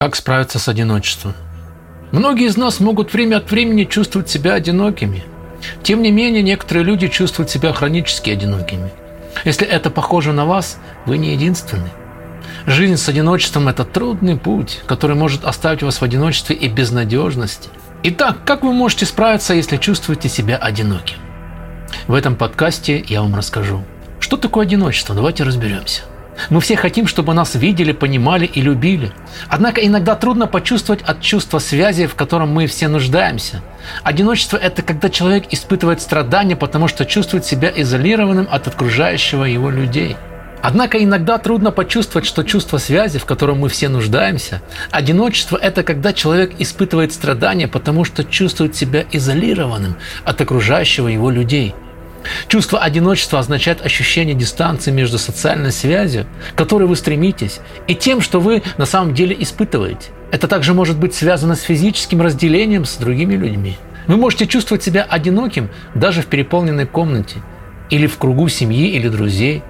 Как справиться с одиночеством? Многие из нас могут время от времени чувствовать себя одинокими. Тем не менее, некоторые люди чувствуют себя хронически одинокими. Если это похоже на вас, вы не единственный. Жизнь с одиночеством – это трудный путь, который может оставить вас в одиночестве и безнадежности. Итак, как вы можете справиться, если чувствуете себя одиноким? В этом подкасте я вам расскажу. Что такое одиночество? Давайте разберемся. Мы все хотим, чтобы нас видели, понимали и любили. Однако иногда трудно почувствовать от чувства связи, в котором мы все нуждаемся. Одиночество – это когда человек испытывает страдания, потому что чувствует себя изолированным от окружающего его людей. Однако иногда трудно почувствовать, что чувство связи, в котором мы все нуждаемся, одиночество – это когда человек испытывает страдания, потому что чувствует себя изолированным от окружающего его людей – Чувство одиночества означает ощущение дистанции между социальной связью, к которой вы стремитесь, и тем, что вы на самом деле испытываете. Это также может быть связано с физическим разделением с другими людьми. Вы можете чувствовать себя одиноким даже в переполненной комнате, или в кругу семьи или друзей.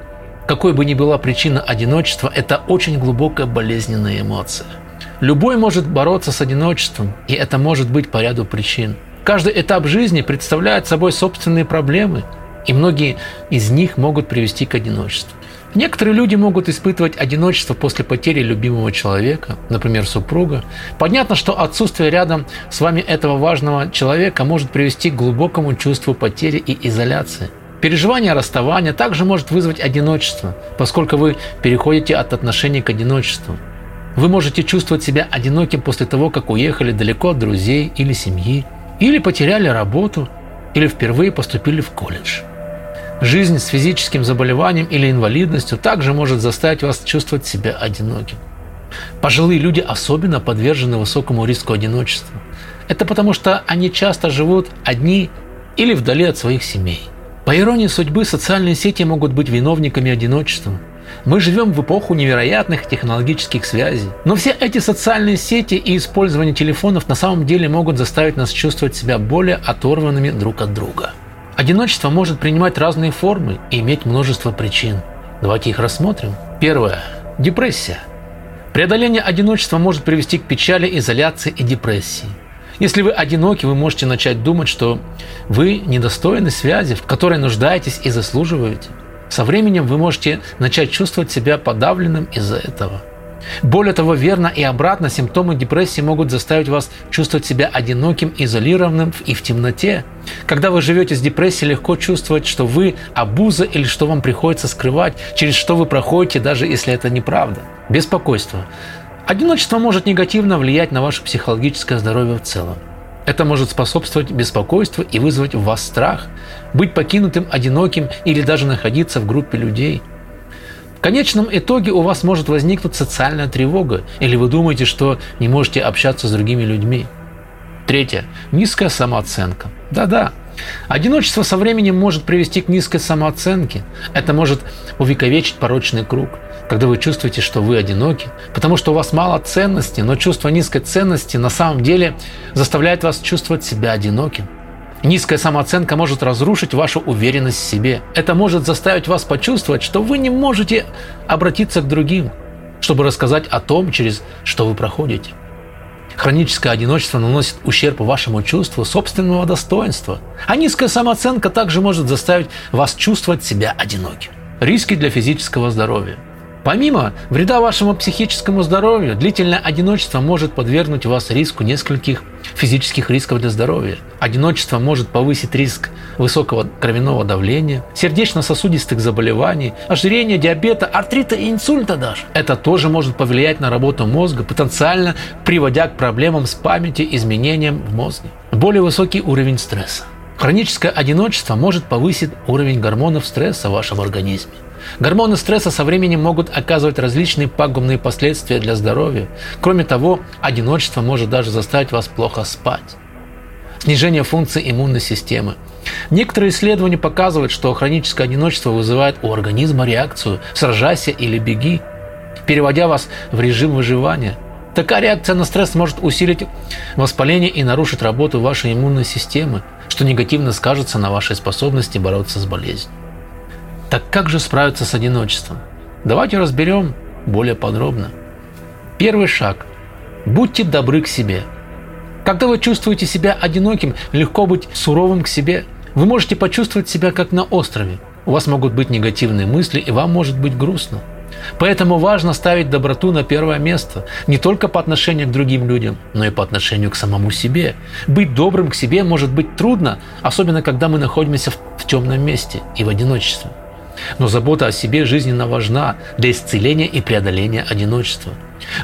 Какой бы ни была причина одиночества, это очень глубокая болезненная эмоция. Любой может бороться с одиночеством, и это может быть по ряду причин. Каждый этап жизни представляет собой собственные проблемы – и многие из них могут привести к одиночеству. Некоторые люди могут испытывать одиночество после потери любимого человека, например, супруга. Понятно, что отсутствие рядом с вами этого важного человека может привести к глубокому чувству потери и изоляции. Переживание расставания также может вызвать одиночество, поскольку вы переходите от отношений к одиночеству. Вы можете чувствовать себя одиноким после того, как уехали далеко от друзей или семьи, или потеряли работу, или впервые поступили в колледж. Жизнь с физическим заболеванием или инвалидностью также может заставить вас чувствовать себя одиноким. Пожилые люди особенно подвержены высокому риску одиночества. Это потому, что они часто живут одни или вдали от своих семей. По иронии судьбы, социальные сети могут быть виновниками одиночества. Мы живем в эпоху невероятных технологических связей. Но все эти социальные сети и использование телефонов на самом деле могут заставить нас чувствовать себя более оторванными друг от друга. Одиночество может принимать разные формы и иметь множество причин. Давайте их рассмотрим. Первое. Депрессия. Преодоление одиночества может привести к печали, изоляции и депрессии. Если вы одиноки, вы можете начать думать, что вы недостойны связи, в которой нуждаетесь и заслуживаете. Со временем вы можете начать чувствовать себя подавленным из-за этого. Более того, верно и обратно симптомы депрессии могут заставить вас чувствовать себя одиноким, изолированным и в темноте. Когда вы живете с депрессией, легко чувствовать, что вы обуза или что вам приходится скрывать, через что вы проходите, даже если это неправда. Беспокойство. Одиночество может негативно влиять на ваше психологическое здоровье в целом. Это может способствовать беспокойству и вызвать в вас страх, быть покинутым, одиноким или даже находиться в группе людей – в конечном итоге у вас может возникнуть социальная тревога, или вы думаете, что не можете общаться с другими людьми. Третье. Низкая самооценка. Да-да. Одиночество со временем может привести к низкой самооценке. Это может увековечить порочный круг, когда вы чувствуете, что вы одиноки, потому что у вас мало ценности, но чувство низкой ценности на самом деле заставляет вас чувствовать себя одиноким. Низкая самооценка может разрушить вашу уверенность в себе. Это может заставить вас почувствовать, что вы не можете обратиться к другим, чтобы рассказать о том, через что вы проходите. Хроническое одиночество наносит ущерб вашему чувству собственного достоинства, а низкая самооценка также может заставить вас чувствовать себя одиноким. Риски для физического здоровья – Помимо вреда вашему психическому здоровью, длительное одиночество может подвергнуть вас риску нескольких физических рисков для здоровья. Одиночество может повысить риск высокого кровяного давления, сердечно-сосудистых заболеваний, ожирения, диабета, артрита и инсульта даже. Это тоже может повлиять на работу мозга, потенциально приводя к проблемам с памятью, изменениям в мозге. Более высокий уровень стресса. Хроническое одиночество может повысить уровень гормонов стресса в вашем организме. Гормоны стресса со временем могут оказывать различные пагубные последствия для здоровья. Кроме того, одиночество может даже заставить вас плохо спать. Снижение функции иммунной системы. Некоторые исследования показывают, что хроническое одиночество вызывает у организма реакцию «сражайся или беги», переводя вас в режим выживания. Такая реакция на стресс может усилить воспаление и нарушить работу вашей иммунной системы, что негативно скажется на вашей способности бороться с болезнью. Так как же справиться с одиночеством? Давайте разберем более подробно. Первый шаг – Будьте добры к себе. Когда вы чувствуете себя одиноким, легко быть суровым к себе. Вы можете почувствовать себя как на острове. У вас могут быть негативные мысли, и вам может быть грустно. Поэтому важно ставить доброту на первое место, не только по отношению к другим людям, но и по отношению к самому себе. Быть добрым к себе может быть трудно, особенно когда мы находимся в, темном месте и в одиночестве. Но забота о себе жизненно важна для исцеления и преодоления одиночества.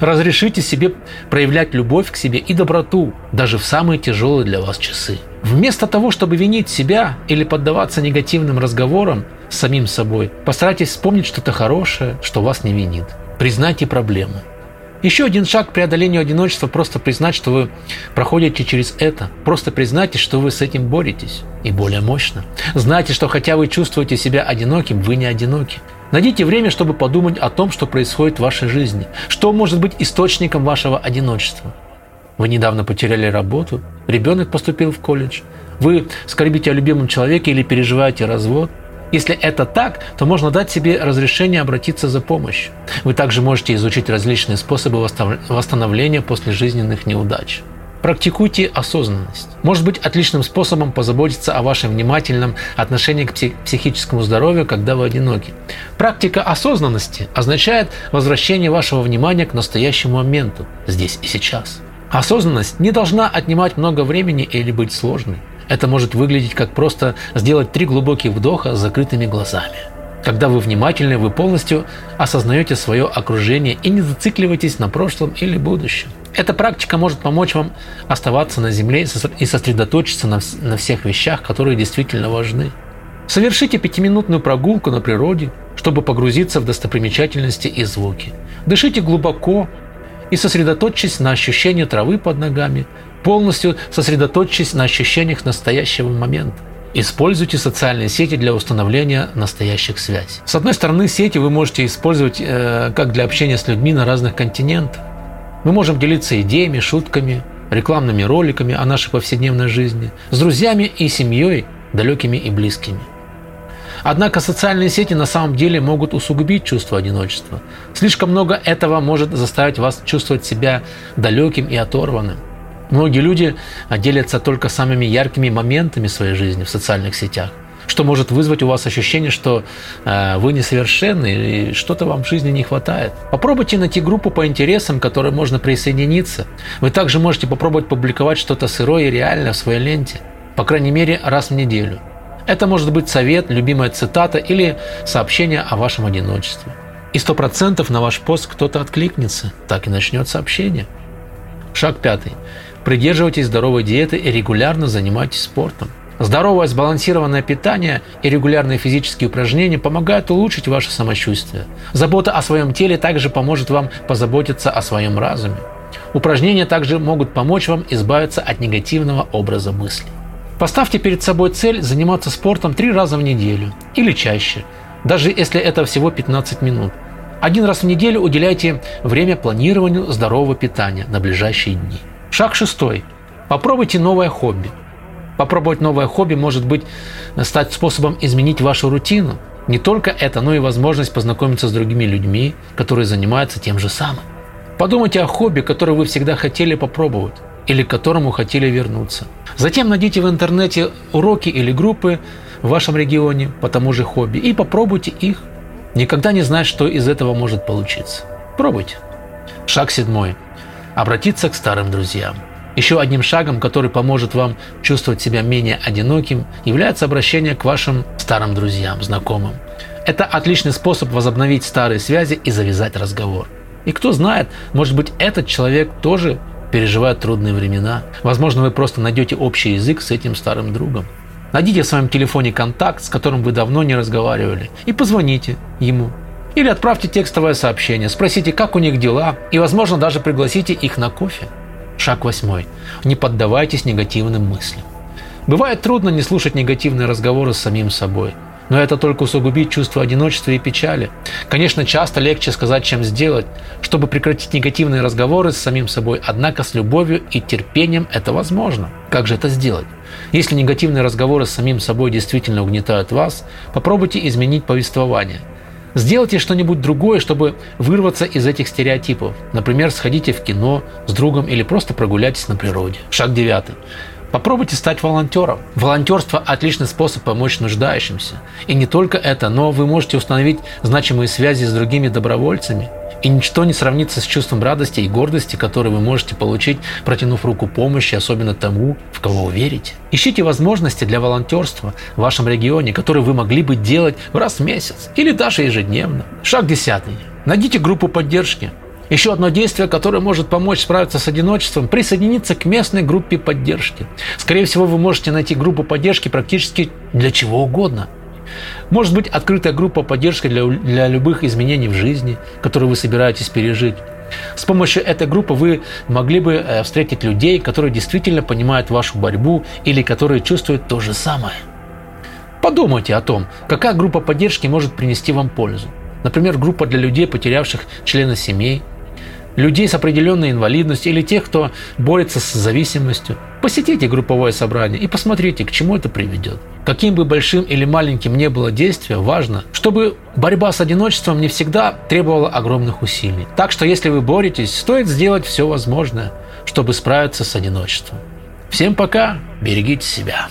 Разрешите себе проявлять любовь к себе и доброту даже в самые тяжелые для вас часы. Вместо того, чтобы винить себя или поддаваться негативным разговорам с самим собой, постарайтесь вспомнить что-то хорошее, что вас не винит. Признайте проблемы. Еще один шаг к преодолению одиночества – просто признать, что вы проходите через это. Просто признайте, что вы с этим боретесь. И более мощно. Знайте, что хотя вы чувствуете себя одиноким, вы не одиноки. Найдите время, чтобы подумать о том, что происходит в вашей жизни. Что может быть источником вашего одиночества? Вы недавно потеряли работу, ребенок поступил в колледж, вы скорбите о любимом человеке или переживаете развод – если это так, то можно дать себе разрешение обратиться за помощью. Вы также можете изучить различные способы восстановления после жизненных неудач. Практикуйте осознанность. Может быть отличным способом позаботиться о вашем внимательном отношении к психическому здоровью, когда вы одиноки. Практика осознанности означает возвращение вашего внимания к настоящему моменту, здесь и сейчас. Осознанность не должна отнимать много времени или быть сложной. Это может выглядеть как просто сделать три глубоких вдоха с закрытыми глазами. Когда вы внимательны, вы полностью осознаете свое окружение и не зацикливаетесь на прошлом или будущем. Эта практика может помочь вам оставаться на Земле и сосредоточиться на всех вещах, которые действительно важны. Совершите пятиминутную прогулку на природе, чтобы погрузиться в достопримечательности и звуки. Дышите глубоко и сосредоточьтесь на ощущении травы под ногами, полностью сосредоточьтесь на ощущениях настоящего момента. Используйте социальные сети для установления настоящих связей. С одной стороны, сети вы можете использовать э, как для общения с людьми на разных континентах. Мы можем делиться идеями, шутками, рекламными роликами о нашей повседневной жизни, с друзьями и семьей, далекими и близкими. Однако социальные сети на самом деле могут усугубить чувство одиночества. Слишком много этого может заставить вас чувствовать себя далеким и оторванным. Многие люди делятся только самыми яркими моментами своей жизни в социальных сетях, что может вызвать у вас ощущение, что э, вы несовершенны и что-то вам в жизни не хватает. Попробуйте найти группу по интересам, к которой можно присоединиться. Вы также можете попробовать публиковать что-то сырое и реальное в своей ленте, по крайней мере раз в неделю. Это может быть совет, любимая цитата или сообщение о вашем одиночестве. И сто процентов на ваш пост кто-то откликнется, так и начнет сообщение. Шаг пятый. Придерживайтесь здоровой диеты и регулярно занимайтесь спортом. Здоровое сбалансированное питание и регулярные физические упражнения помогают улучшить ваше самочувствие. Забота о своем теле также поможет вам позаботиться о своем разуме. Упражнения также могут помочь вам избавиться от негативного образа мыслей. Поставьте перед собой цель заниматься спортом три раза в неделю или чаще, даже если это всего 15 минут. Один раз в неделю уделяйте время планированию здорового питания на ближайшие дни. Шаг шестой. Попробуйте новое хобби. Попробовать новое хобби может быть стать способом изменить вашу рутину. Не только это, но и возможность познакомиться с другими людьми, которые занимаются тем же самым. Подумайте о хобби, которое вы всегда хотели попробовать или к которому хотели вернуться. Затем найдите в интернете уроки или группы в вашем регионе по тому же хобби и попробуйте их. Никогда не знаешь, что из этого может получиться. Пробуйте. Шаг седьмой обратиться к старым друзьям. Еще одним шагом, который поможет вам чувствовать себя менее одиноким, является обращение к вашим старым друзьям, знакомым. Это отличный способ возобновить старые связи и завязать разговор. И кто знает, может быть этот человек тоже переживает трудные времена. Возможно, вы просто найдете общий язык с этим старым другом. Найдите в своем телефоне контакт, с которым вы давно не разговаривали, и позвоните ему. Или отправьте текстовое сообщение, спросите, как у них дела, и, возможно, даже пригласите их на кофе. Шаг восьмой. Не поддавайтесь негативным мыслям. Бывает трудно не слушать негативные разговоры с самим собой, но это только усугубит чувство одиночества и печали. Конечно, часто легче сказать, чем сделать, чтобы прекратить негативные разговоры с самим собой, однако с любовью и терпением это возможно. Как же это сделать? Если негативные разговоры с самим собой действительно угнетают вас, попробуйте изменить повествование – Сделайте что-нибудь другое, чтобы вырваться из этих стереотипов. Например, сходите в кино с другом или просто прогуляйтесь на природе. Шаг девятый. Попробуйте стать волонтером. Волонтерство – отличный способ помочь нуждающимся. И не только это, но вы можете установить значимые связи с другими добровольцами. И ничто не сравнится с чувством радости и гордости, которое вы можете получить, протянув руку помощи, особенно тому, в кого вы верите. Ищите возможности для волонтерства в вашем регионе, которые вы могли бы делать раз в месяц или даже ежедневно. Шаг десятый. Найдите группу поддержки. Еще одно действие, которое может помочь справиться с одиночеством – присоединиться к местной группе поддержки. Скорее всего, вы можете найти группу поддержки практически для чего угодно. Может быть, открытая группа поддержки для, для любых изменений в жизни, которые вы собираетесь пережить. С помощью этой группы вы могли бы э, встретить людей, которые действительно понимают вашу борьбу или которые чувствуют то же самое. Подумайте о том, какая группа поддержки может принести вам пользу. Например, группа для людей, потерявших члена семей – людей с определенной инвалидностью или тех, кто борется с зависимостью. Посетите групповое собрание и посмотрите, к чему это приведет. Каким бы большим или маленьким ни было действие, важно, чтобы борьба с одиночеством не всегда требовала огромных усилий. Так что если вы боретесь, стоит сделать все возможное, чтобы справиться с одиночеством. Всем пока, берегите себя.